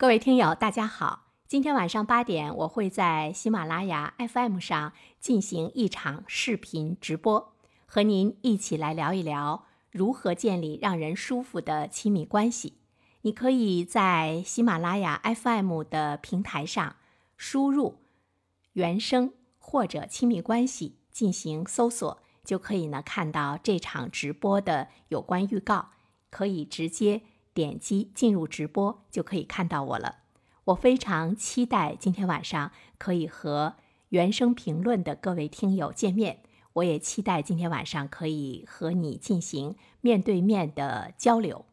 各位听友，大家好！今天晚上八点，我会在喜马拉雅 FM 上进行一场视频直播，和您一起来聊一聊如何建立让人舒服的亲密关系。你可以在喜马拉雅 FM 的平台上输入“原声”或者“亲密关系”进行搜索，就可以呢看到这场直播的有关预告，可以直接。点击进入直播就可以看到我了。我非常期待今天晚上可以和原声评论的各位听友见面。我也期待今天晚上可以和你进行面对面的交流。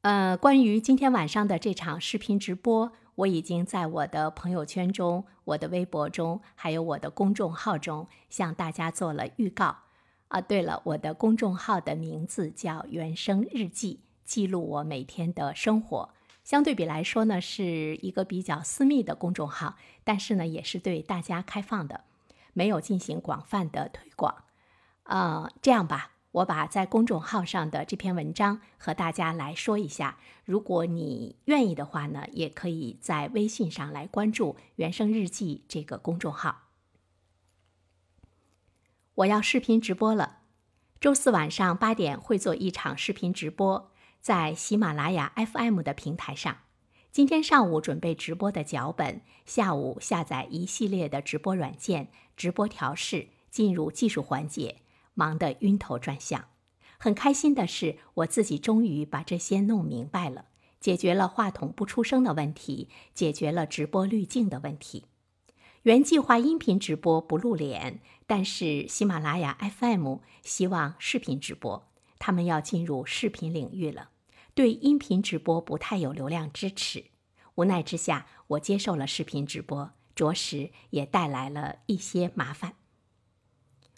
呃，关于今天晚上的这场视频直播，我已经在我的朋友圈中、我的微博中，还有我的公众号中向大家做了预告。啊，对了，我的公众号的名字叫“原声日记”。记录我每天的生活，相对比来说呢，是一个比较私密的公众号，但是呢，也是对大家开放的，没有进行广泛的推广。呃，这样吧，我把在公众号上的这篇文章和大家来说一下。如果你愿意的话呢，也可以在微信上来关注“原声日记”这个公众号。我要视频直播了，周四晚上八点会做一场视频直播。在喜马拉雅 FM 的平台上，今天上午准备直播的脚本，下午下载一系列的直播软件，直播调试，进入技术环节，忙得晕头转向。很开心的是，我自己终于把这些弄明白了，解决了话筒不出声的问题，解决了直播滤镜的问题。原计划音频直播不露脸，但是喜马拉雅 FM 希望视频直播，他们要进入视频领域了。对音频直播不太有流量支持，无奈之下，我接受了视频直播，着实也带来了一些麻烦。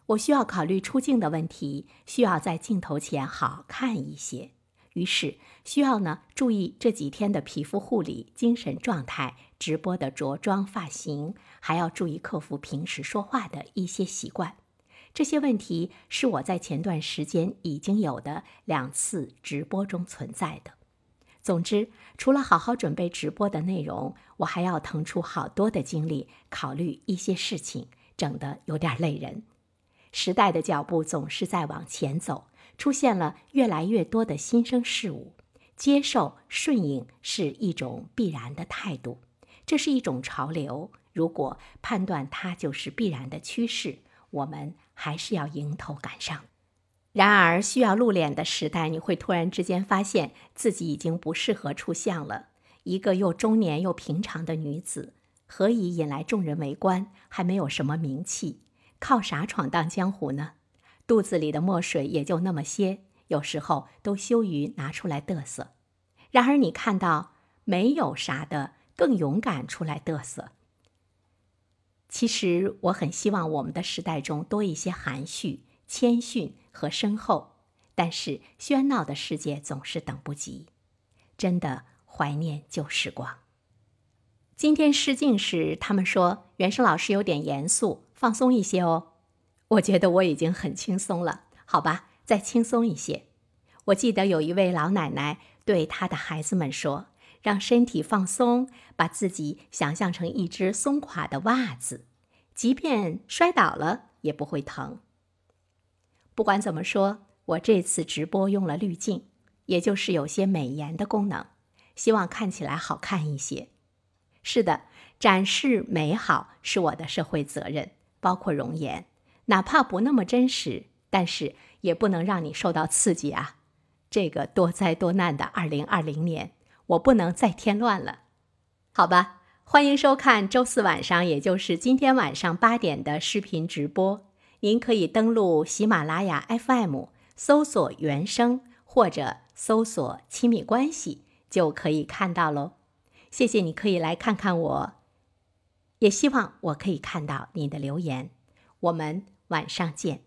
我需要考虑出镜的问题，需要在镜头前好看一些，于是需要呢注意这几天的皮肤护理、精神状态、直播的着装、发型，还要注意克服平时说话的一些习惯。这些问题是我在前段时间已经有的两次直播中存在的。总之，除了好好准备直播的内容，我还要腾出好多的精力考虑一些事情，整得有点累人。时代的脚步总是在往前走，出现了越来越多的新生事物，接受顺应是一种必然的态度，这是一种潮流。如果判断它就是必然的趋势，我们。还是要迎头赶上。然而，需要露脸的时代，你会突然之间发现自己已经不适合出相了。一个又中年又平常的女子，何以引来众人围观？还没有什么名气，靠啥闯荡江湖呢？肚子里的墨水也就那么些，有时候都羞于拿出来嘚瑟。然而，你看到没有啥的，更勇敢出来嘚瑟。其实我很希望我们的时代中多一些含蓄、谦逊和深厚，但是喧闹的世界总是等不及，真的怀念旧时光。今天试镜时，他们说原生老师有点严肃，放松一些哦。我觉得我已经很轻松了，好吧，再轻松一些。我记得有一位老奶奶对她的孩子们说。让身体放松，把自己想象成一只松垮的袜子，即便摔倒了也不会疼。不管怎么说，我这次直播用了滤镜，也就是有些美颜的功能，希望看起来好看一些。是的，展示美好是我的社会责任，包括容颜，哪怕不那么真实，但是也不能让你受到刺激啊！这个多灾多难的二零二零年。我不能再添乱了，好吧？欢迎收看周四晚上，也就是今天晚上八点的视频直播。您可以登录喜马拉雅 FM，搜索“原声”或者搜索“亲密关系”，就可以看到喽。谢谢，你可以来看看我，也希望我可以看到你的留言。我们晚上见。